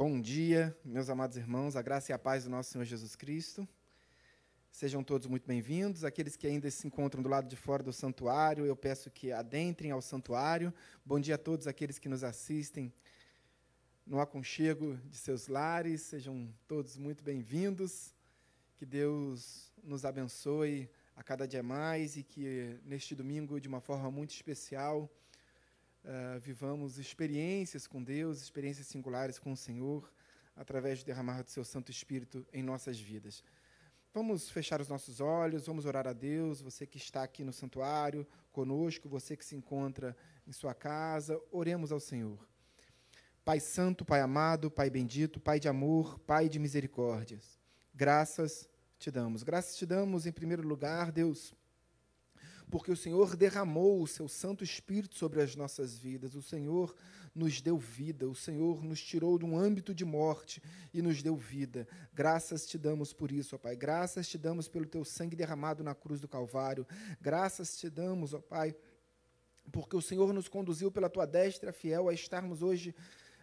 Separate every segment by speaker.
Speaker 1: Bom dia, meus amados irmãos, a graça e a paz do nosso Senhor Jesus Cristo. Sejam todos muito bem-vindos. Aqueles que ainda se encontram do lado de fora do santuário, eu peço que adentrem ao santuário. Bom dia a todos aqueles que nos assistem no aconchego de seus lares. Sejam todos muito bem-vindos. Que Deus nos abençoe a cada dia mais e que neste domingo, de uma forma muito especial, uh, vivamos experiências com Deus, experiências singulares com o Senhor, através do derramar do seu Santo Espírito em nossas vidas. Vamos fechar os nossos olhos, vamos orar a Deus, você que está aqui no santuário conosco, você que se encontra em sua casa, oremos ao Senhor. Pai Santo, Pai amado, Pai bendito, Pai de amor, Pai de misericórdias, graças te damos. Graças te damos, em primeiro lugar, Deus, porque o Senhor derramou o seu Santo Espírito sobre as nossas vidas. O Senhor nos deu vida, o Senhor nos tirou de um âmbito de morte e nos deu vida. Graças te damos por isso, ó Pai. Graças te damos pelo teu sangue derramado na cruz do Calvário. Graças te damos, ó Pai, porque o Senhor nos conduziu pela tua destra fiel a estarmos hoje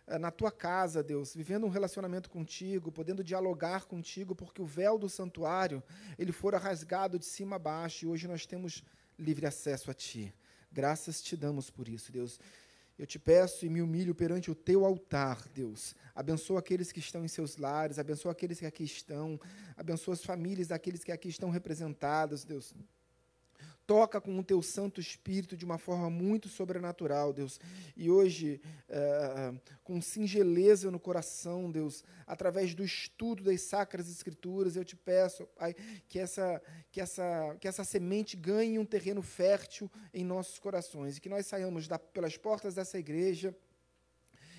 Speaker 1: eh, na tua casa, Deus, vivendo um relacionamento contigo, podendo dialogar contigo, porque o véu do santuário, ele fora rasgado de cima a baixo, e hoje nós temos livre acesso a Ti. Graças te damos por isso, Deus. Eu te peço e me humilho perante o teu altar, Deus. Abençoa aqueles que estão em seus lares, abençoa aqueles que aqui estão, abençoa as famílias daqueles que aqui estão representados, Deus. Toca com o teu Santo Espírito de uma forma muito sobrenatural, Deus. E hoje, é, com singeleza no coração, Deus, através do estudo das sacras Escrituras, eu te peço, Pai, que essa, que essa, que essa semente ganhe um terreno fértil em nossos corações e que nós saiamos da, pelas portas dessa igreja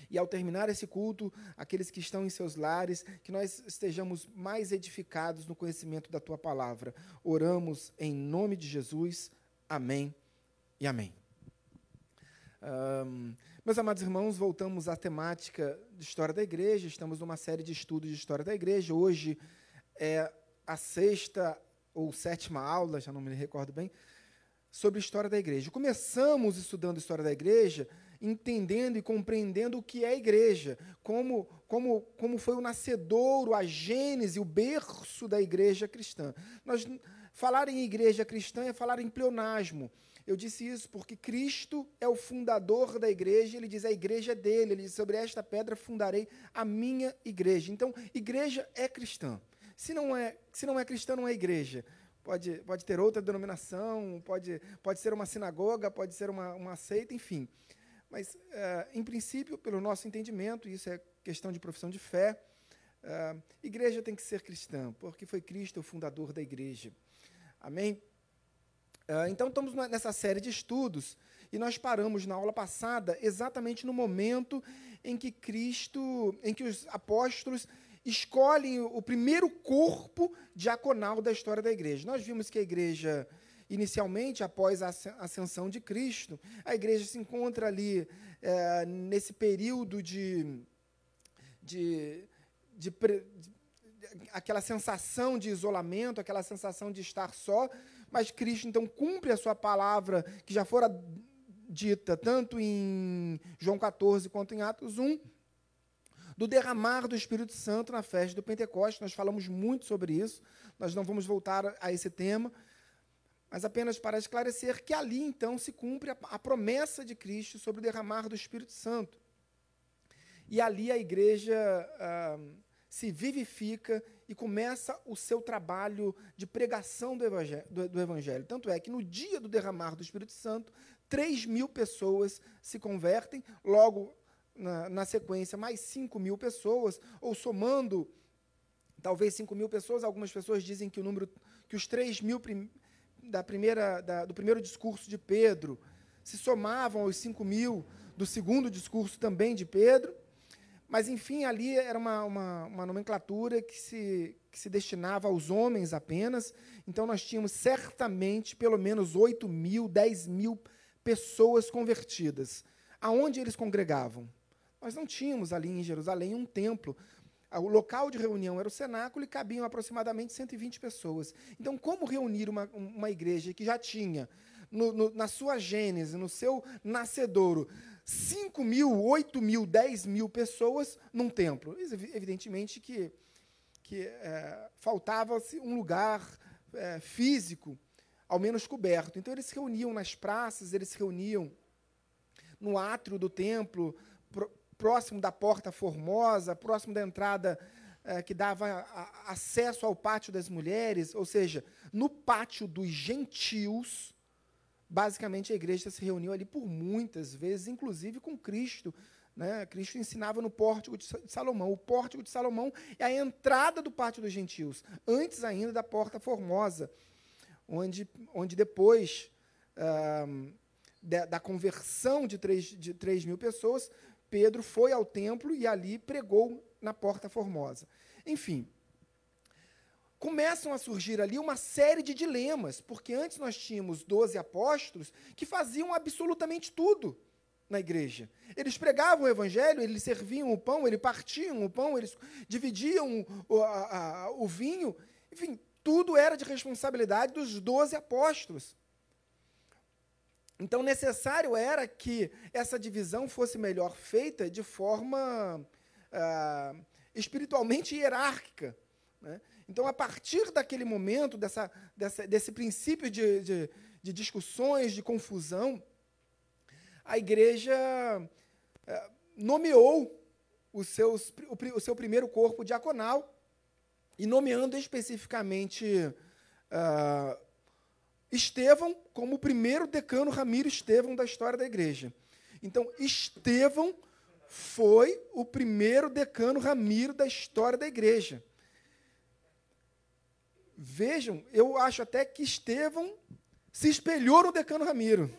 Speaker 1: e ao terminar esse culto, aqueles que estão em seus lares, que nós estejamos mais edificados no conhecimento da tua palavra. Oramos em nome de Jesus. Amém e amém. Um, meus amados irmãos, voltamos à temática de história da igreja. Estamos numa série de estudos de história da igreja. Hoje é a sexta ou sétima aula, já não me recordo bem, sobre história da igreja. Começamos estudando história da igreja entendendo e compreendendo o que é a igreja, como, como, como foi o nascedouro, a gênese, o berço da igreja cristã. Nós falar em igreja cristã é falar em pleonasmo. Eu disse isso porque Cristo é o fundador da igreja, ele diz a igreja é dele, ele diz sobre esta pedra fundarei a minha igreja. Então, igreja é cristã. Se não é, se não é cristã, não é igreja. Pode, pode ter outra denominação, pode, pode ser uma sinagoga, pode ser uma, uma seita, enfim. Mas, é, em princípio, pelo nosso entendimento, isso é questão de profissão de fé, é, igreja tem que ser cristã, porque foi Cristo o fundador da igreja. Amém? É, então, estamos nessa série de estudos e nós paramos na aula passada exatamente no momento em que Cristo, em que os apóstolos escolhem o primeiro corpo diaconal da história da igreja. Nós vimos que a igreja Inicialmente, após a ascensão de Cristo, a igreja se encontra ali é, nesse período de, de, de, de, aquela sensação de isolamento, aquela sensação de estar só, mas Cristo então cumpre a sua palavra que já fora dita tanto em João 14 quanto em Atos 1, do derramar do Espírito Santo na festa do Pentecostes. Nós falamos muito sobre isso, nós não vamos voltar a esse tema, mas apenas para esclarecer que ali então se cumpre a, a promessa de Cristo sobre o derramar do Espírito Santo. E ali a igreja ah, se vivifica e começa o seu trabalho de pregação do evangelho, do, do evangelho. Tanto é que no dia do derramar do Espírito Santo, 3 mil pessoas se convertem, logo na, na sequência, mais 5 mil pessoas, ou somando talvez 5 mil pessoas, algumas pessoas dizem que o número, que os 3 mil da primeira, da, do primeiro discurso de Pedro se somavam aos 5 mil do segundo discurso também de Pedro. Mas, enfim, ali era uma, uma, uma, nomenclatura que se, que se destinava aos homens apenas. Então, nós tínhamos certamente pelo menos 8 mil, 10 mil pessoas convertidas. Aonde eles congregavam? Nós não tínhamos ali em Jerusalém um templo o local de reunião era o cenáculo e cabiam aproximadamente 120 pessoas. Então, como reunir uma, uma igreja que já tinha, no, no, na sua gênese, no seu nascedouro, 5 mil, 8 mil, 10 mil pessoas num templo. Evidentemente que, que é, faltava um lugar é, físico, ao menos coberto. Então eles se reuniam nas praças, eles se reuniam no átrio do templo, próximo da porta formosa, próximo da entrada é, que dava a, acesso ao pátio das mulheres, ou seja, no pátio dos gentios, basicamente a igreja se reuniu ali por muitas vezes, inclusive com Cristo. Né? Cristo ensinava no pórtico de Salomão. O pórtico de Salomão é a entrada do pátio dos gentios, antes ainda da porta formosa, onde, onde depois da, da, conversão de 3, de 3 mil pessoas, Pedro foi ao templo e ali pregou na porta formosa. Enfim, começam a surgir ali uma série de dilemas, porque antes nós tínhamos 12 apóstolos que faziam absolutamente tudo na igreja. Eles pregavam o evangelho, eles serviam o pão, eles partiam o pão, eles dividiam o, a, a, o vinho, enfim, tudo era de responsabilidade dos 12 apóstolos. Então, necessário era que essa divisão fosse melhor feita de forma ah, espiritualmente hierárquica. Né? Então, a partir daquele momento, dessa, dessa, desse princípio de, de, de, discussões, de confusão, a igreja eh, nomeou os seus, o, o, seu primeiro corpo diaconal, e nomeando especificamente uh, Estevão como o primeiro decano Ramiro Estevão da história da igreja. Então, Estevão foi o primeiro decano Ramiro da história da igreja. Vejam, eu acho até que Estevão se espelhou no decano Ramiro.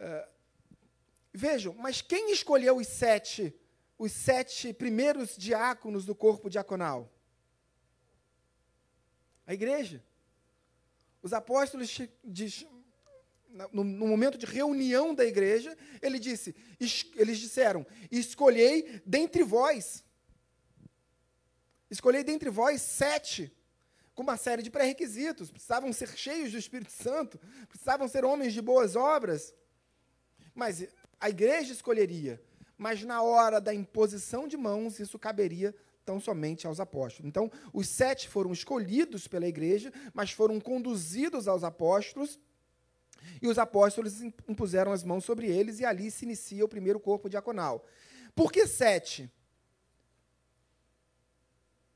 Speaker 1: É, vejam, mas quem escolheu os sete, os sete primeiros diáconos do corpo diaconal? A igreja. Os apóstolos, no, no, momento de reunião da igreja, ele disse, eles disseram: escolhei dentre vós Escolhei dentre vós sete, com uma série de pré-requisitos. Precisavam ser cheios do Espírito Santo, precisavam ser homens de boas obras. Mas a igreja escolheria. Mas na hora da imposição de mãos, isso caberia tão somente aos apóstolos. Então, os sete foram escolhidos pela igreja, mas foram conduzidos aos apóstolos, e os apóstolos impuseram as mãos sobre eles, e ali se inicia o primeiro corpo diaconal. Por que sete?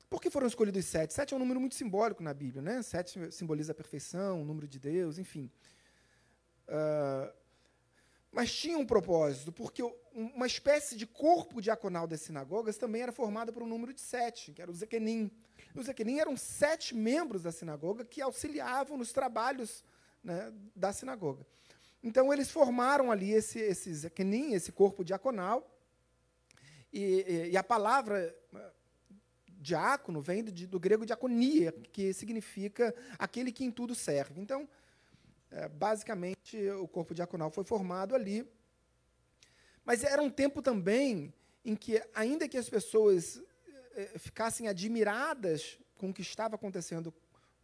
Speaker 1: Por que foram escolhidos sete? Sete é um número muito simbólico na Bíblia, né? Sete simboliza a perfeição, o número de Deus, enfim. Uh, mas tinha um propósito, porque uma espécie de corpo diaconal das sinagogas também era formada por um número de sete, que era o Zequenim. Os Zequenim eram sete membros da sinagoga que auxiliavam nos trabalhos né, da sinagoga. Então, eles formaram ali esse, esse Zequenim, esse corpo diaconal, e, e, e a palavra diácono vem do, do, grego diaconia, que significa aquele que em tudo serve. Então, é, basicamente, o corpo diaconal foi formado ali. Mas era um tempo também em que, ainda que as pessoas é, ficassem admiradas com o que estava acontecendo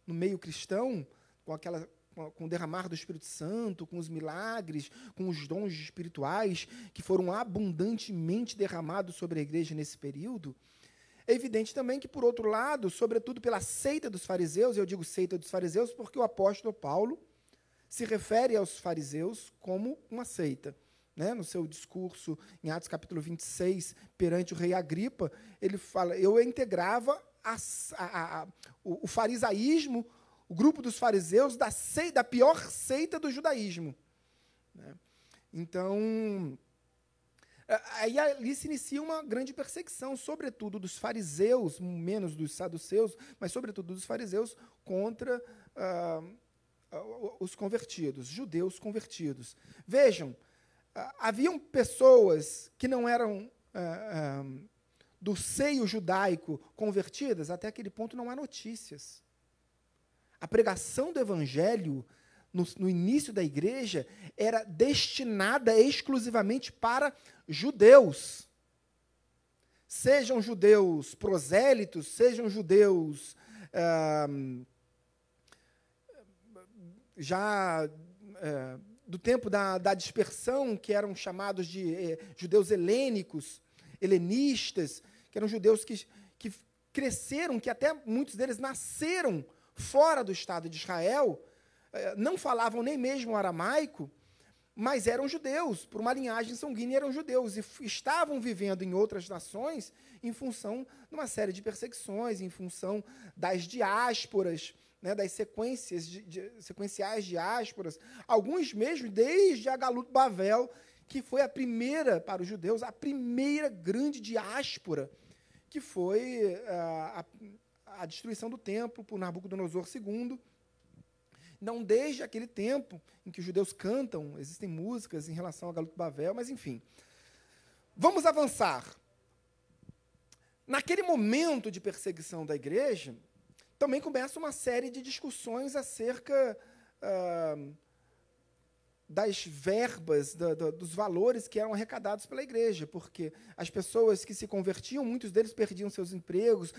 Speaker 1: no meio cristão, com aquela com o derramar do Espírito Santo, com os milagres, com os dons espirituais que foram abundantemente derramados sobre a igreja nesse período, é evidente também que, por outro lado, sobretudo pela seita dos fariseus, eu digo seita dos fariseus porque o apóstolo Paulo se refere aos fariseus como uma seita. Né? No seu discurso em Atos capítulo 26, perante o rei Agripa, ele fala: Eu integrava a, a, a, o, o, farisaísmo, o grupo dos fariseus, da, seita, da pior seita do judaísmo. Né? Então, Aí ali se inicia uma grande perseguição, sobretudo dos fariseus, menos dos saduceus, mas sobretudo dos fariseus, contra ah, os convertidos, judeus convertidos. Vejam, ah, haviam pessoas que não eram ah, ah, do seio judaico convertidas, até aquele ponto não há notícias. A pregação do evangelho no, no, início da igreja era destinada exclusivamente para judeus. Sejam judeus prosélitos, sejam judeus ah, já ah, do tempo da, da dispersão, que eram chamados de eh, judeus helênicos, helenistas, que eram judeus que, que cresceram, que até muitos deles nasceram fora do Estado de Israel, eh, não falavam nem mesmo aramaico, mas eram judeus, por uma linhagem sanguínea eram judeus, e estavam vivendo em outras nações em função de uma série de perseguições, em função das diásporas, né, das sequências de, de, sequenciais diásporas, alguns mesmo desde a Galut Bavel, que foi a primeira, para os judeus, a primeira grande diáspora, que foi a, a, a destruição do templo por Nabucodonosor II. Não desde aquele tempo em que os judeus cantam, existem músicas em relação a Galut Bavel, mas enfim. Vamos avançar. Naquele momento de perseguição da igreja, também começa uma série de discussões acerca ah, das verbas, da, da, dos valores que eram arrecadados pela igreja, porque as pessoas que se convertiam, muitos deles perdiam seus empregos,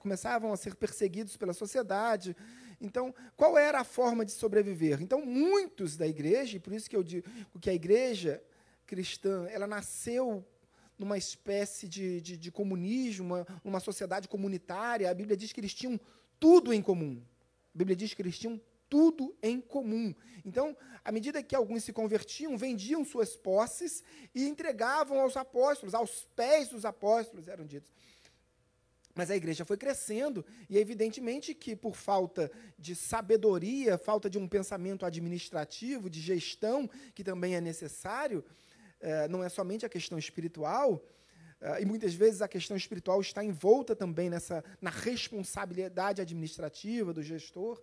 Speaker 1: começavam a ser perseguidos pela sociedade. Então, qual era a forma de sobreviver? Então, muitos da igreja, e por isso que eu digo que a igreja cristã, ela nasceu numa espécie de, de, de comunismo, uma, uma sociedade comunitária. A Bíblia diz que eles tinham tudo em comum. A Bíblia diz que eles tinham tudo em comum. Então, à medida que alguns se convertiam, vendiam suas posses e entregavam aos apóstolos, aos pés dos apóstolos, eram ditos. Mas a igreja foi crescendo, e é evidentemente que, por falta de sabedoria, falta de um pensamento administrativo, de gestão, que também é necessário, eh, não é somente a questão espiritual, e muitas vezes a questão espiritual está envolta também nessa, na responsabilidade administrativa do gestor.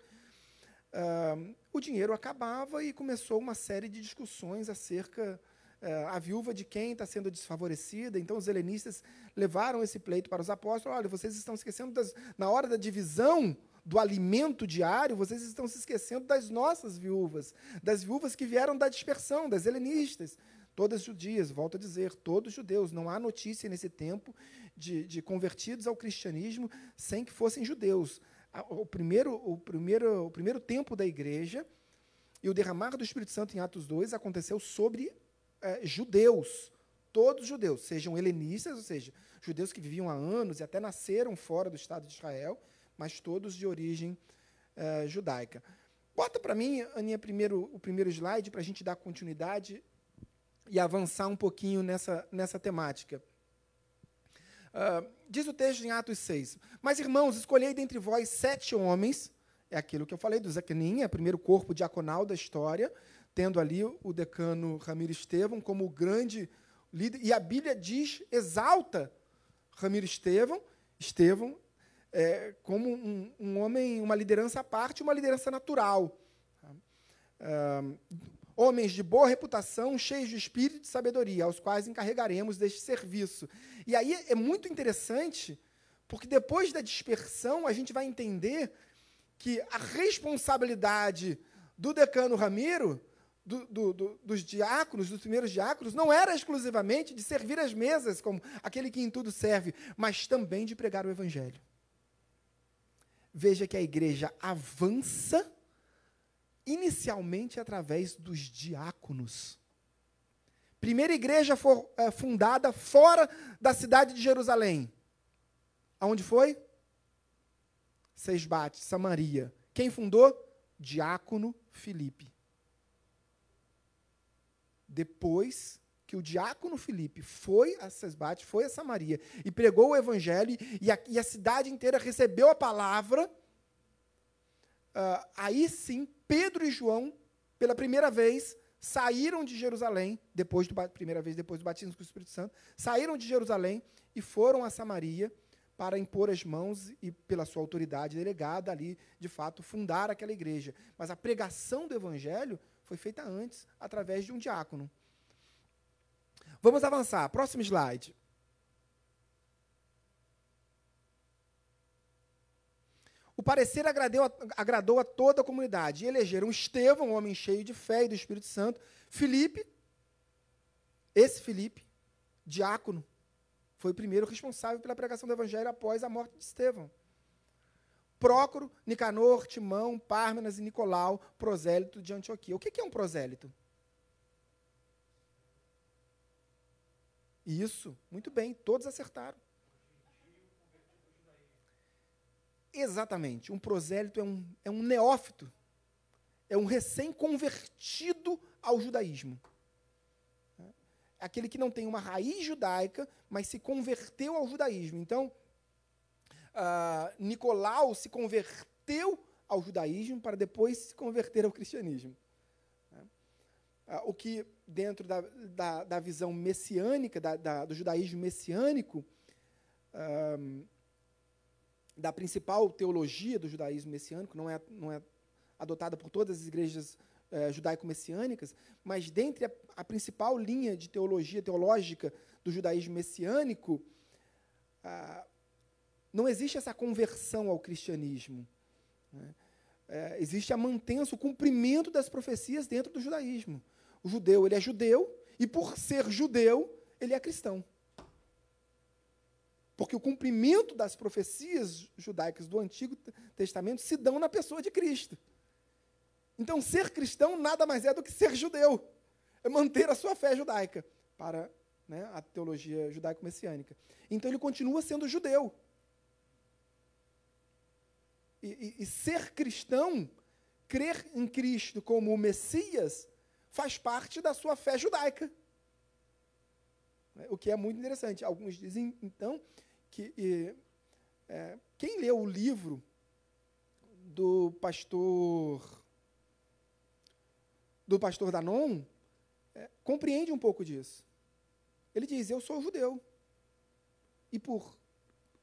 Speaker 1: Uh, o dinheiro acabava e começou uma série de discussões acerca uh, a viúva de quem está sendo desfavorecida. Então os helenistas levaram esse pleito para os apóstolos. Olha, vocês estão esquecendo das, na hora da divisão do alimento diário, vocês estão se esquecendo das nossas viúvas, das viúvas que vieram da dispersão, das helenistas. Todas judias, volto a dizer, todos judeus. Não há notícia nesse tempo de, de convertidos ao cristianismo sem que fossem judeus. O primeiro, o, primeiro, o primeiro tempo da igreja e o derramar do Espírito Santo em Atos 2 aconteceu sobre é, judeus, todos judeus, sejam helenistas, ou seja, judeus que viviam há anos e até nasceram fora do Estado de Israel, mas todos de origem é, judaica. Bota para mim, Aninha, primeiro, o primeiro slide para a gente dar continuidade e avançar um pouquinho nessa, nessa temática. Uh, diz o texto em Atos 6. Mas, irmãos, escolhei dentre vós sete homens, é aquilo que eu falei do Zacanin, é o primeiro corpo diaconal da história, tendo ali o decano Ramiro Estevão como o grande líder. E a Bíblia diz, exalta Ramiro Estevão, Estevão é, como um, um, homem, uma liderança à parte, uma liderança natural. Uh, homens de boa reputação, cheios de espírito e de sabedoria, aos quais encarregaremos deste serviço. E aí é muito interessante, porque depois da dispersão a gente vai entender que a responsabilidade do decano Ramiro, do, do, do, dos diáconos, dos primeiros diáconos, não era exclusivamente de servir as mesas, como aquele que em tudo serve, mas também de pregar o evangelho. Veja que a igreja avança inicialmente através dos diáconos. Primeira igreja foi é, fundada fora da cidade de Jerusalém. Aonde foi? Seisbate, Samaria. Quem fundou? Diácono Filipe. Depois que o diácono Filipe foi a Sesbate, foi a Samaria e pregou o evangelho e a, e a cidade inteira recebeu a palavra, uh, aí sim Pedro e João, pela primeira vez, saíram de Jerusalém, depois do primeira vez depois do batismo com o Espírito Santo, saíram de Jerusalém e foram a Samaria para impor as mãos e pela sua autoridade delegada ali, de fato, fundar aquela igreja. Mas a pregação do evangelho foi feita antes através de um diácono. Vamos avançar. Próximo slide. O parecer agradeu, agradou a toda a comunidade. E elegeram Estevão, um homem cheio de fé e do Espírito Santo, Felipe, esse Felipe, diácono, foi o primeiro responsável pela pregação do evangelho após a morte de Estevão. Prócoro, Nicanor, Timão, Pármenas e Nicolau, prosélito de Antioquia. O que é um prosélito? Isso, muito bem, todos acertaram. Exatamente. Um prosélito é um, é um neófito. É um recém-convertido ao judaísmo. É aquele que não tem uma raiz judaica, mas se converteu ao judaísmo. Então, uh, Nicolau se converteu ao judaísmo para depois se converter ao cristianismo. Uh, o que, dentro da, da, da visão messiânica, da, da, do judaísmo messiânico, uh, da principal teologia do judaísmo messiânico, não é, não é adotada por todas as igrejas é, judaico-messiânicas, mas dentre a, a, principal linha de teologia teológica do judaísmo messiânico, ah, não existe essa conversão ao cristianismo. Né? É, existe a mantença, o cumprimento das profecias dentro do judaísmo. O judeu, ele é judeu, e por ser judeu, ele é cristão. Porque o cumprimento das profecias judaicas do Antigo Testamento se dão na pessoa de Cristo. Então, ser cristão nada mais é do que ser judeu. É manter a sua fé judaica para né, a teologia judaico-messiânica. Então, ele continua sendo judeu. E, e, e ser cristão, crer em Cristo como o Messias, faz parte da sua fé judaica. O que é muito interessante. Alguns dizem, então, que e, é, quem leu o livro do pastor do pastor Danon é, compreende um pouco disso. Ele diz: Eu sou judeu. E por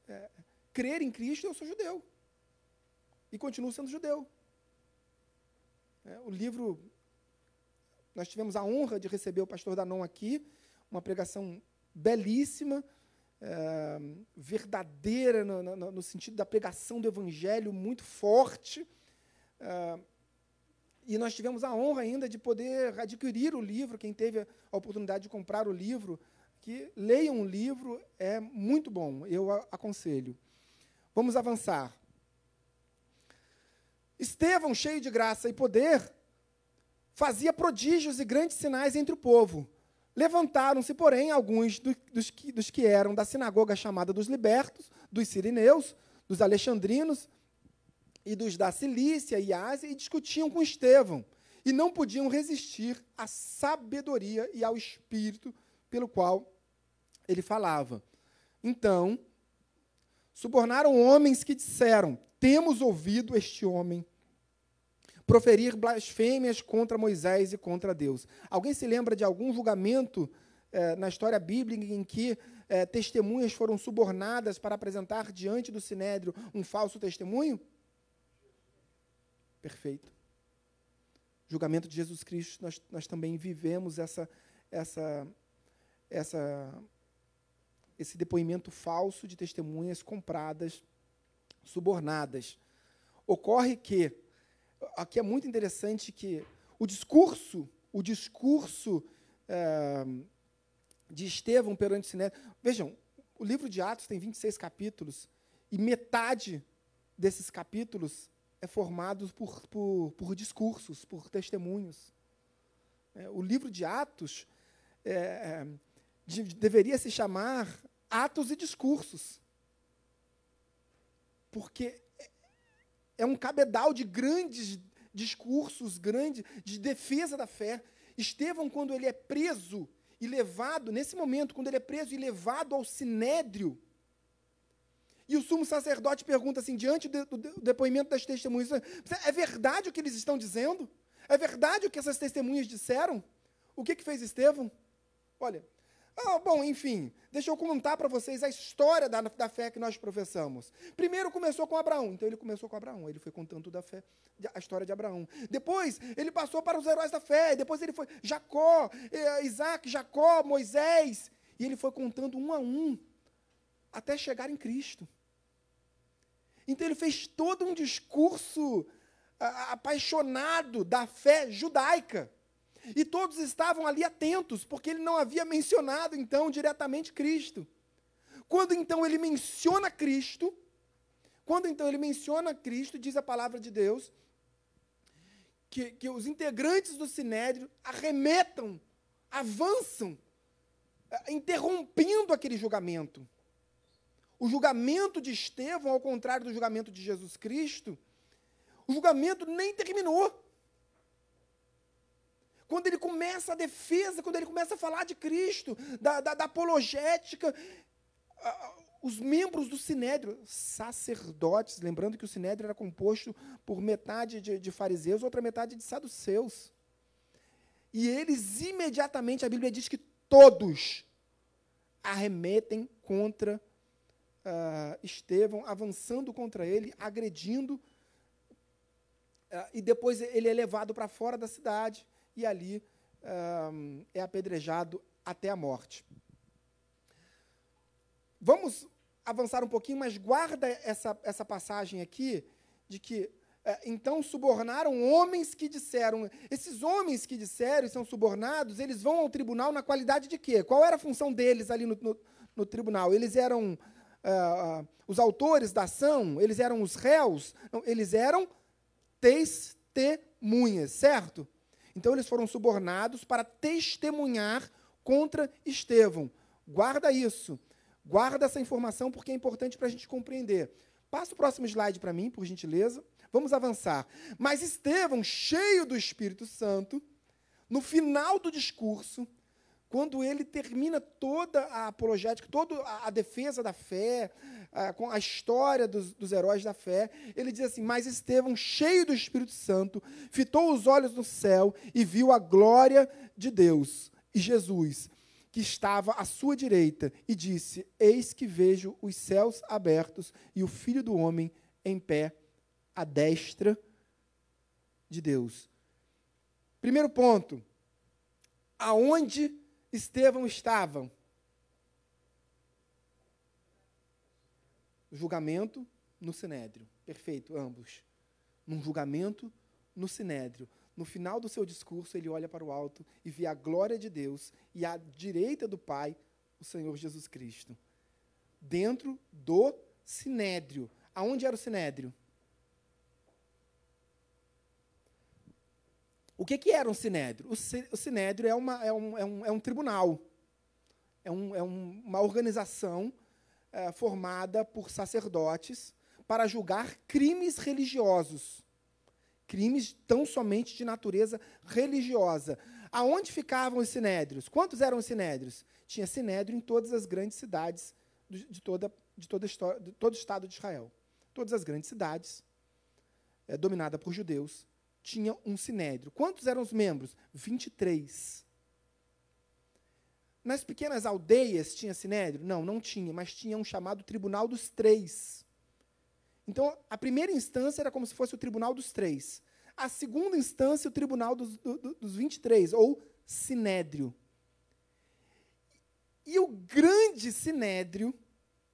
Speaker 1: é, crer em Cristo, eu sou judeu. E continuo sendo judeu. É, o livro. Nós tivemos a honra de receber o pastor Danon aqui, uma pregação belíssima é, verdadeira no, no, no, sentido da pregação do evangelho, muito forte. É, e nós tivemos a honra ainda de poder adquirir o livro, quem teve a oportunidade de comprar o livro, que leiam o livro, é muito bom, eu aconselho. Vamos avançar. Estevão, cheio de graça e poder, fazia prodígios e grandes sinais entre o povo. Levantaram-se, porém, alguns do, dos, que, dos que eram da sinagoga chamada dos libertos, dos sirineus, dos alexandrinos e dos da Cilícia e Ásia, e discutiam com Estevão, e não podiam resistir à sabedoria e ao espírito pelo qual ele falava. Então, subornaram homens que disseram: Temos ouvido este homem proferir blasfêmias contra Moisés e contra Deus. Alguém se lembra de algum julgamento eh, na história bíblica em que eh, testemunhas foram subornadas para apresentar diante do sinédrio um falso testemunho? Perfeito. Julgamento de Jesus Cristo, nós, nós também vivemos essa, essa, essa, esse depoimento falso de testemunhas compradas, subornadas. Ocorre que aqui é muito interessante que o discurso, o discurso é, de Estevão perante Sinédrio. Vejam, o livro de Atos tem 26 capítulos e metade desses capítulos é formado por, por, por discursos, por testemunhos. É, o livro de Atos é, de, deveria se chamar Atos e Discursos. Porque é um cabedal de grandes discursos, grandes de defesa da fé. Estevão, quando ele é preso e levado, nesse momento, quando ele é preso e levado ao sinédrio, e o sumo sacerdote pergunta assim, diante do, depoimento das testemunhas, é verdade o que eles estão dizendo? É verdade o que essas testemunhas disseram? O que, que fez Estevão? Olha, ah, bom, enfim, deixa eu contar para vocês a história da, da fé que nós professamos. Primeiro começou com Abraão, então ele começou com Abraão, ele foi contando da fé, a história de Abraão. Depois ele passou para os heróis da fé, depois ele foi Jacó, eh, Isaac, Jacó, Moisés, e ele foi contando um a um, até chegar em Cristo. Então ele fez todo um discurso apaixonado da fé judaica. E todos estavam ali atentos, porque ele não havia mencionado então diretamente Cristo. Quando então ele menciona Cristo, quando então ele menciona Cristo, diz a palavra de Deus, que, que os integrantes do Sinédrio arremetam, avançam eh, interrompendo aquele julgamento. O julgamento de Estevão, ao contrário do julgamento de Jesus Cristo, o julgamento nem terminou. Quando ele começa a defesa, quando ele começa a falar de Cristo, da, da, da apologética, os membros do Sinédrio, sacerdotes, lembrando que o Sinédrio era composto por metade de, de fariseus, outra metade de saduceus. E eles imediatamente, a Bíblia diz que todos arremetem contra uh, Estevão, avançando contra ele, agredindo, uh, e depois ele é levado para fora da cidade e ali uh, é apedrejado até a morte. Vamos avançar um pouquinho, mas guarda essa, essa passagem aqui de que é, então subornaram homens que disseram. Esses homens que disseram e são subornados, eles vão ao tribunal na qualidade de quê? Qual era a função deles ali no, no, no tribunal? Eles eram uh, os autores da ação? Eles eram os réus? Não, eles eram testemunhas, certo? Então eles foram subornados para testemunhar contra Estevão. Guarda isso. Guarda essa informação porque é importante para a gente compreender. Passa o próximo slide para mim, por gentileza. Vamos avançar. Mas Estevão, cheio do Espírito Santo, no final do discurso, quando ele termina toda a apologética, toda a, defesa da fé, a, a história dos, dos heróis da fé, ele diz assim: Mas Estevão, cheio do Espírito Santo, fitou os olhos no céu e viu a glória de Deus e Jesus que estava à sua direita, e disse: Eis que vejo os céus abertos e o filho do homem em pé à destra de Deus. Primeiro ponto. Aonde Estevão estava? Julgamento no sinédrio. Perfeito, ambos. Num julgamento no sinédrio. No final do seu discurso, ele olha para o alto e vê a glória de Deus e à direita do Pai, o Senhor Jesus Cristo. Dentro do sinédrio. Aonde era o sinédrio? O que, que era um sinédrio? O sinédrio é, uma, é, um, é, um, é um tribunal. É, um, é uma organização é, formada por sacerdotes para julgar crimes religiosos crimes tão somente de natureza religiosa. Aonde ficavam os sinédrios? Quantos eram os sinédrios? Tinha sinédrio em todas as grandes cidades de, toda, de, toda história, de todo o Estado de Israel. Todas as grandes cidades, é, dominada por judeus, tinham um sinédrio. Quantos eram os membros? 23. Nas pequenas aldeias tinha sinédrio? Não, não tinha, mas tinha um chamado Tribunal dos Três. Então, a primeira instância era como se fosse o tribunal dos três. A segunda instância, o tribunal dos, do, dos 23, ou sinédrio. E o grande sinédrio,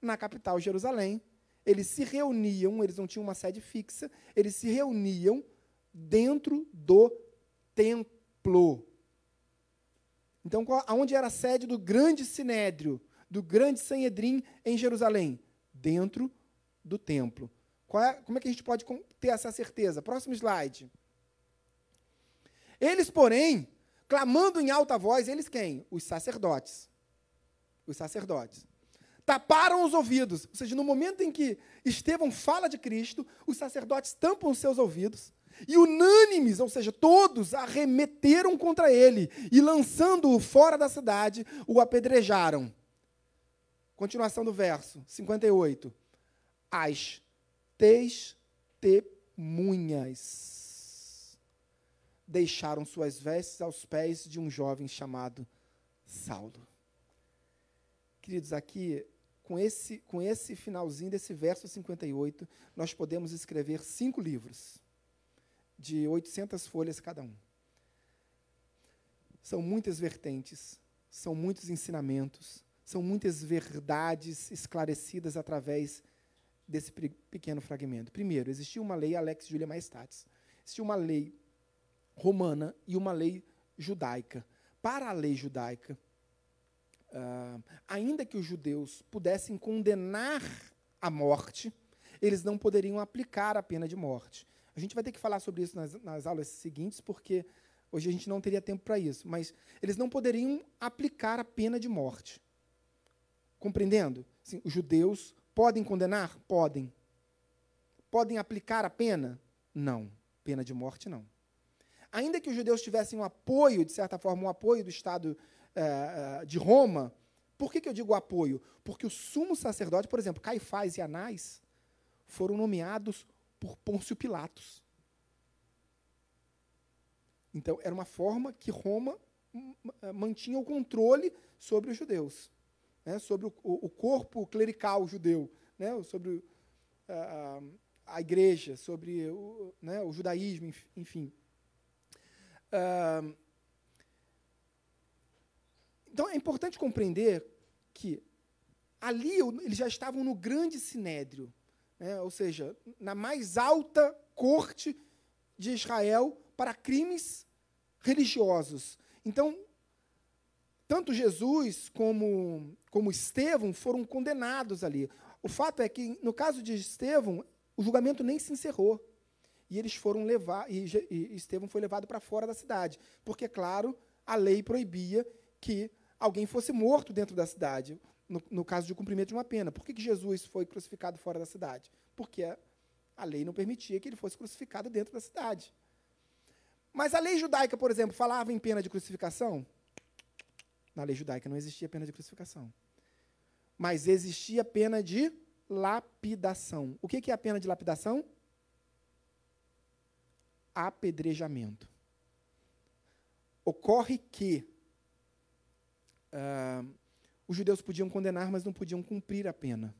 Speaker 1: na capital Jerusalém, eles se reuniam, eles não tinham uma sede fixa, eles se reuniam dentro do templo. Então, aonde era a sede do grande sinédrio, do grande Sanhedrim em Jerusalém? Dentro do templo. É, como é que a gente pode ter essa certeza? Próximo slide. Eles, porém, clamando em alta voz, eles quem? Os sacerdotes. Os sacerdotes. Taparam os ouvidos. Ou seja, no momento em que Estevão fala de Cristo, os sacerdotes tampam os seus ouvidos. E unânimes, ou seja, todos arremeteram contra ele e, lançando-o fora da cidade, o apedrejaram. Continuação do verso 58. As testemunhas deixaram suas vestes aos pés de um jovem chamado Saulo. Queridos, aqui, com esse, com esse finalzinho desse verso 58, nós podemos escrever cinco livros, de 800 folhas cada um. São muitas vertentes, são muitos ensinamentos, são muitas verdades esclarecidas através desse pequeno fragmento. Primeiro, existia uma lei Alex Julia Maestatis. Existia uma lei romana e uma lei judaica. Para a lei judaica, uh, ainda que os judeus pudessem condenar a morte, eles não poderiam aplicar a pena de morte. A gente vai ter que falar sobre isso nas, nas aulas seguintes, porque Hoje a gente não teria tempo para isso, mas eles não poderiam aplicar a pena de morte. Compreendendo? Assim, os judeus podem condenar? Podem. Podem aplicar a pena? Não. Pena de morte, não. Ainda que os judeus tivessem um apoio, de certa forma, um apoio do Estado eh, de Roma, por que, que eu digo apoio? Porque o sumo sacerdote, por exemplo, Caifás e Anás, foram nomeados por Pôncio Pilatos. Então, era uma forma que Roma mantinha o controle sobre os judeus, né, sobre o, o, corpo clerical judeu, né, sobre a, a igreja, sobre o, né, o judaísmo, enfim. Uh, então, é importante compreender que ali eles já estavam no grande sinédrio, né, ou seja, na mais alta corte de Israel para crimes religiosos. Então, tanto Jesus como, como Estevão foram condenados ali. O fato é que, no caso de Estevão, o julgamento nem se encerrou. E eles foram levar, e, e Estevão foi levado para fora da cidade. Porque, claro, a lei proibia que alguém fosse morto dentro da cidade, no, no caso de cumprimento de uma pena. Por que, que Jesus foi crucificado fora da cidade? Porque a, lei não permitia que ele fosse crucificado dentro da cidade. Mas a lei judaica, por exemplo, falava em pena de crucificação? Na lei judaica não existia pena de crucificação. Mas existia pena de lapidação. O que é a pena de lapidação? Apedrejamento. Ocorre que uh, os judeus podiam condenar, mas não podiam cumprir a pena.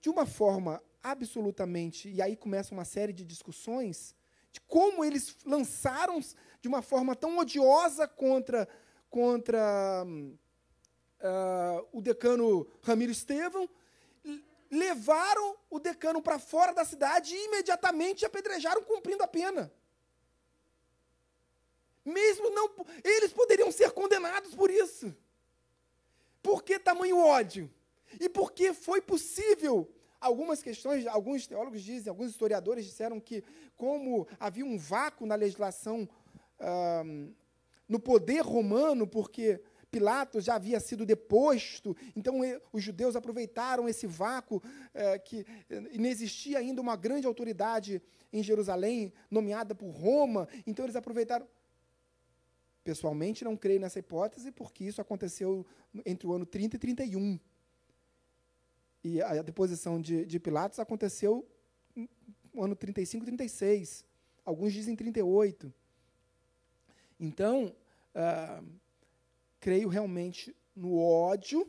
Speaker 1: De uma forma absolutamente. E aí começa uma série de discussões de como eles lançaram de uma forma tão odiosa contra, contra uh, o decano Ramiro Estevão, levaram o decano para fora da cidade e imediatamente apedrejaram cumprindo a pena. Mesmo não. Eles poderiam ser condenados por isso. Por que tamanho ódio? E porque foi possível algumas questões, alguns teólogos dizem, alguns historiadores disseram que, como havia um vácuo na legislação, no poder romano, porque Pilatos já havia sido deposto, então os judeus aproveitaram esse vácuo, eh, que inexistia ainda uma grande autoridade em Jerusalém, nomeada por Roma, então eles aproveitaram. Pessoalmente, não creio nessa hipótese, porque isso aconteceu entre o ano 30 e 31. E a deposição de, de Pilatos aconteceu no ano 35, 36. Alguns dizem 38. Então, uh, creio realmente no ódio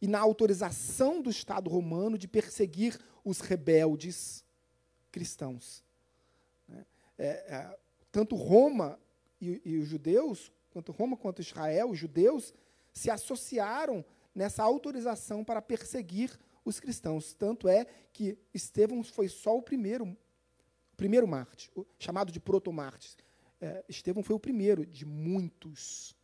Speaker 1: e na autorização do Estado romano de perseguir os rebeldes cristãos. Né? É, é, tanto Roma e, e, os judeus, quanto Roma quanto Israel, os judeus, se associaram nessa autorização para perseguir os cristãos. Tanto é que Estevão foi só o primeiro, o primeiro mártir, chamado de protomártir. É, Estevão foi o primeiro de muitos,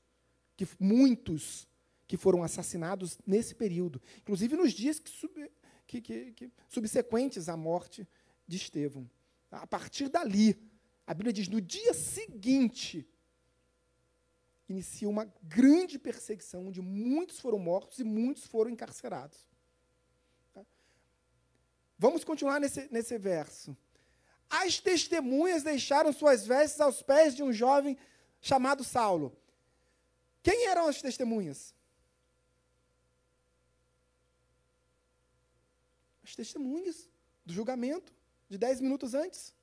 Speaker 1: que muitos que foram assassinados nesse período, inclusive nos dias que, sub, que, que, que subsequentes à morte de Estevão. A partir dali, a Bíblia diz, no dia seguinte, inicia uma grande perseguição, onde muitos foram mortos e muitos foram encarcerados. Vamos continuar nesse, nesse verso. As testemunhas deixaram suas vestes aos pés de um jovem chamado Saulo. Quem eram as testemunhas? As testemunhas do julgamento de dez minutos antes.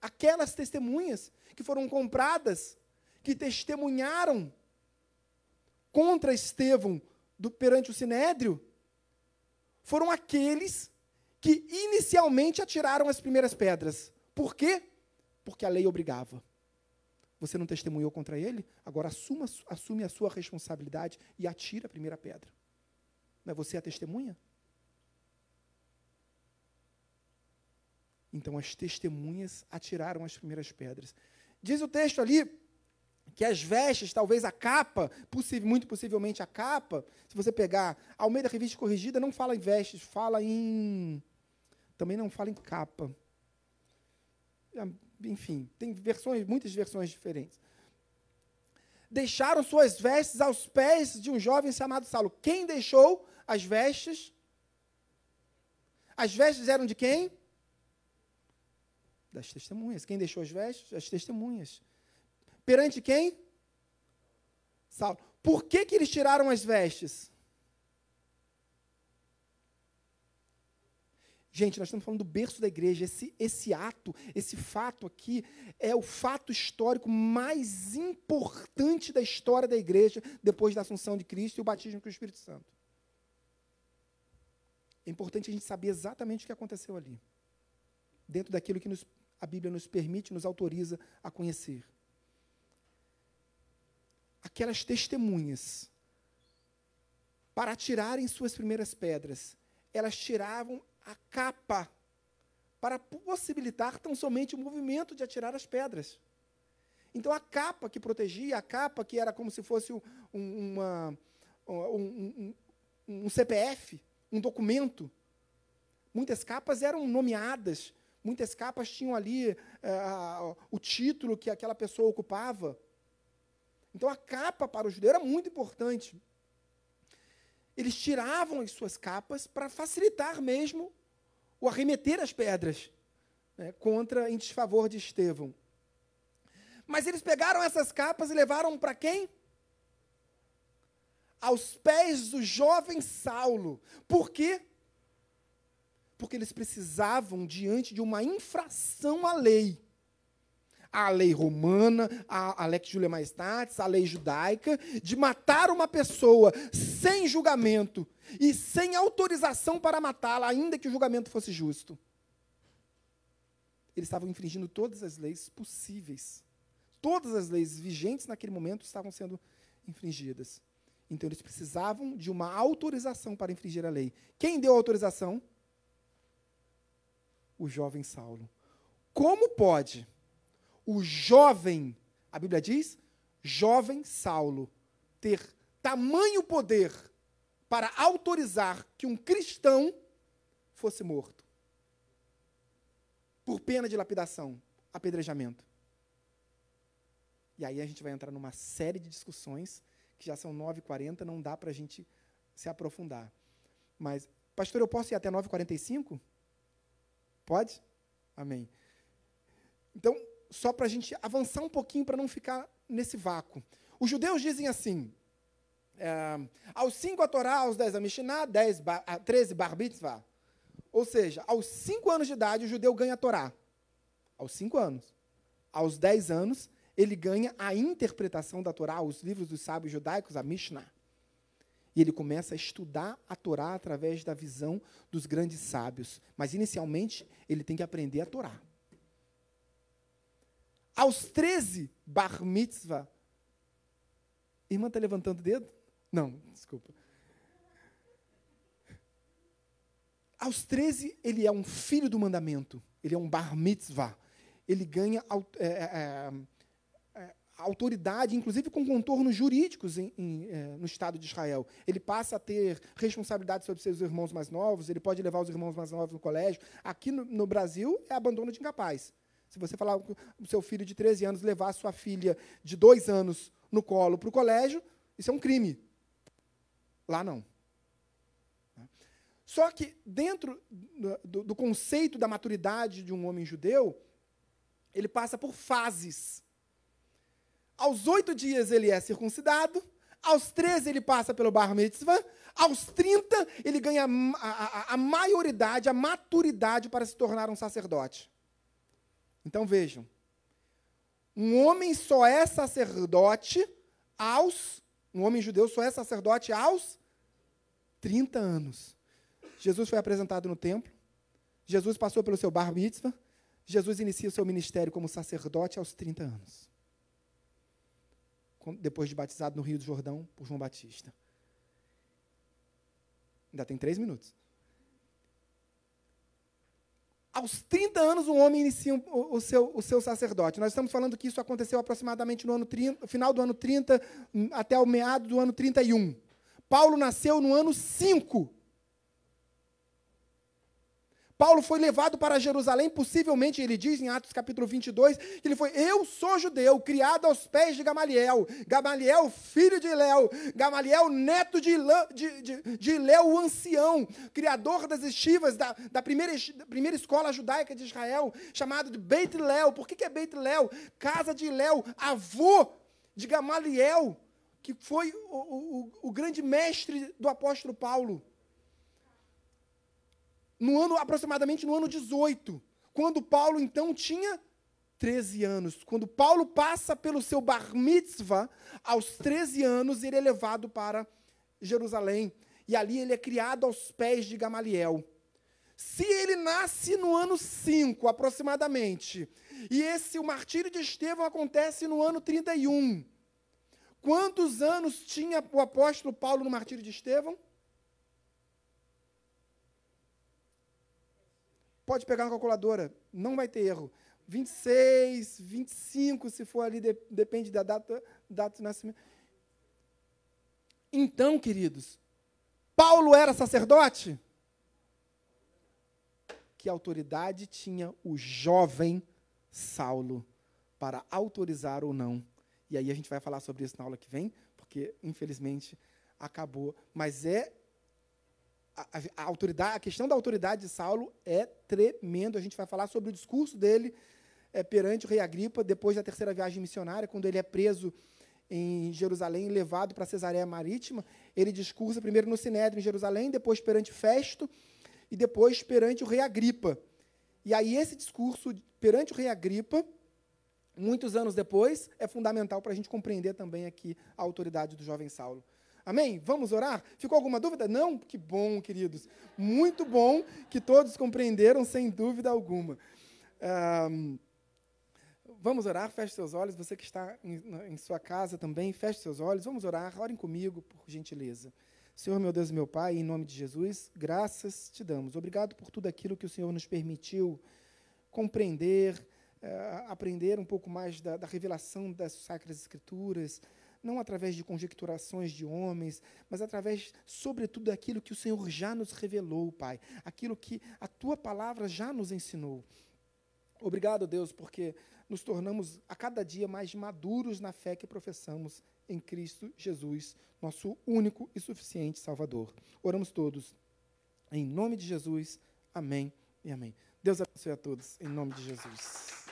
Speaker 1: Aquelas testemunhas que foram compradas, que testemunharam contra Estevão do, perante o Sinédrio, foram aqueles que inicialmente atiraram as primeiras pedras. Por quê? Porque a lei obrigava. Você não testemunhou contra ele? Agora assuma, assume a sua responsabilidade e atira a primeira pedra. É você a testemunha? Então as testemunhas atiraram as primeiras pedras. Diz o texto ali que as vestes, talvez a capa, muito possivelmente a capa, se você pegar ao meio da revista corrigida, não fala em vestes, fala em também não fala em capa. A enfim, tem versões, muitas versões diferentes. Deixaram suas vestes aos pés de um jovem chamado Saulo. Quem deixou as vestes? As vestes eram de quem? Das testemunhas. Quem deixou as vestes? As testemunhas. Perante quem? Saulo. Por que, que eles tiraram as vestes? Gente, nós estamos falando do berço da igreja. Esse, esse ato, esse fato aqui, é o fato histórico mais importante da história da igreja depois da Assunção de Cristo e o batismo com o Espírito Santo. É importante a gente saber exatamente o que aconteceu ali, dentro daquilo que nos, a Bíblia nos permite, nos autoriza a conhecer. Aquelas testemunhas, para tirarem suas primeiras pedras, elas tiravam a capa para possibilitar tão somente o movimento de atirar as pedras. Então a capa que protegia, a capa que era como se fosse um, uma, um, um, um CPF, um documento. Muitas capas eram nomeadas, muitas capas tinham ali uh, o título que aquela pessoa ocupava. Então a capa para o judeu era muito importante eles tiravam as suas capas para facilitar mesmo o arremeter as pedras né, contra em desfavor de Estevão. Mas eles pegaram essas capas e levaram para quem? Aos pés do jovem Saulo. Por quê? Porque eles precisavam, diante de uma infração à lei, a lei romana, a, a lex julia majestatis, a lei judaica, de matar uma pessoa sem julgamento e sem autorização para matá-la, ainda que o julgamento fosse justo. Eles estavam infringindo todas as leis possíveis. Todas as leis vigentes naquele momento estavam sendo infringidas. Então eles precisavam de uma autorização para infringir a lei. Quem deu a autorização? O jovem Saulo. Como pode o jovem, a Bíblia diz, jovem Saulo, ter tamanho poder para autorizar que um cristão fosse morto por pena de lapidação, apedrejamento. E aí a gente vai entrar numa série de discussões que já são 9h40, não dá para a gente se aprofundar. Mas, pastor, eu posso ir até 9h45? Pode? Amém. Então, só para a gente avançar um pouquinho para não ficar nesse vácuo. Os judeus dizem assim: é, aos cinco a Torá, aos dez a Mishnah, dez, ba, a, treze bar mitzvah. Ou seja, aos cinco anos de idade, o judeu ganha a Torá. Aos cinco anos. Aos dez anos, ele ganha a interpretação da Torá, os livros dos sábios judaicos, a Mishnah. E ele começa a estudar a Torá através da visão dos grandes sábios. Mas, inicialmente, ele tem que aprender a Torá. Aos 13, bar mitzvah. Irmã está levantando o dedo? Não, desculpa. Aos 13, ele é um filho do mandamento. Ele é um bar mitzvah. Ele ganha é, é, é, é, autoridade, inclusive com contornos jurídicos em, em, é, no Estado de Israel. Ele passa a ter responsabilidade sobre seus irmãos mais novos, ele pode levar os irmãos mais novos no colégio. Aqui no, no Brasil, é abandono de incapaz. Se você falar com o seu filho de 13 anos levar a sua filha de dois anos no colo para o colégio, isso é um crime. Lá não. Só que, dentro do, do, conceito da maturidade de um homem judeu, ele passa por fases. Aos oito dias ele é circuncidado, aos 13 ele passa pelo bar mitzvah, aos 30 ele ganha a, a, a maioridade, a maturidade para se tornar um sacerdote. Então vejam, um homem só é sacerdote aos, um homem judeu só é sacerdote aos 30 anos. Jesus foi apresentado no templo, Jesus passou pelo seu bar mitzvah, Jesus inicia o seu ministério como sacerdote aos 30 anos. Depois de batizado no Rio do Jordão por João Batista. Ainda tem três minutos. Aos 30 anos, um homem inicia o, o, seu, o seu sacerdote. Nós estamos falando que isso aconteceu aproximadamente no ano 30, final do ano 30 hum, até o meado do ano 31. Paulo nasceu no ano 5. Paulo foi levado para Jerusalém, possivelmente, ele diz em Atos capítulo 22, que ele foi, eu sou judeu, criado aos pés de Gamaliel, Gamaliel, filho de Léo, Gamaliel, neto de, Ilã, de, de, de Léo, o ancião, criador das estivas, da, da primeira, primeira escola judaica de Israel, chamado de Beit Léo. Por que, que é Beit Léo? Casa de Léo, avô de Gamaliel, que foi o, o, o grande mestre do apóstolo Paulo no ano aproximadamente no ano 18, quando Paulo então tinha 13 anos. Quando Paulo passa pelo seu bar mitzvah, aos 13 anos ele é levado para Jerusalém, e ali ele é criado aos pés de Gamaliel. Se ele nasce no ano 5, aproximadamente, e esse o martírio de Estevão acontece no ano 31. Quantos anos tinha o apóstolo Paulo no martírio de Estevão? Pode pegar na calculadora, não vai ter erro. 26, 25, se for ali, de, depende da data, data de nascimento. Então, queridos, Paulo era sacerdote? Que autoridade tinha o jovem Saulo para autorizar ou não? E aí a gente vai falar sobre isso na aula que vem, porque infelizmente acabou. Mas é a, a, autoridade, a questão da autoridade de Saulo é tremendo. A gente vai falar sobre o discurso dele é, perante o rei Agripa, depois da terceira viagem missionária, quando ele é preso em Jerusalém, levado para Cesareia Marítima. Ele discursa primeiro no Sinédrio em Jerusalém, depois perante Festo e depois perante o rei Agripa. E aí esse discurso perante o rei Agripa, muitos anos depois, é fundamental para a gente compreender também aqui a autoridade do jovem Saulo. Amém? Vamos orar? Ficou alguma dúvida? Não? Que bom, queridos. Muito bom que todos compreenderam, sem dúvida alguma. Um, vamos orar? Feche seus olhos. Você que está em, em sua casa também, feche seus olhos. Vamos orar. Orem comigo, por gentileza. Senhor, meu Deus e meu Pai, em nome de Jesus, graças te damos. Obrigado por tudo aquilo que o Senhor nos permitiu compreender, uh, aprender um pouco mais da, da revelação das Sacras Escrituras não através de conjecturações de homens, mas através, sobretudo, daquilo que o Senhor já nos revelou, Pai, aquilo que a tua palavra já nos ensinou. Obrigado, Deus, porque nos tornamos a cada dia mais maduros na fé que professamos em Cristo Jesus, nosso único e suficiente Salvador. Oramos todos em nome de Jesus. Amém e amém. Deus abençoe a todos em nome de Jesus.